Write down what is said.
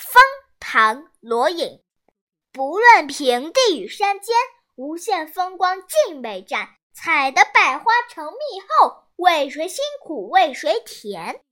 蜂唐罗隐，不论平地与山尖，无限风光尽被占。采得百花成蜜后，为谁辛苦为谁甜？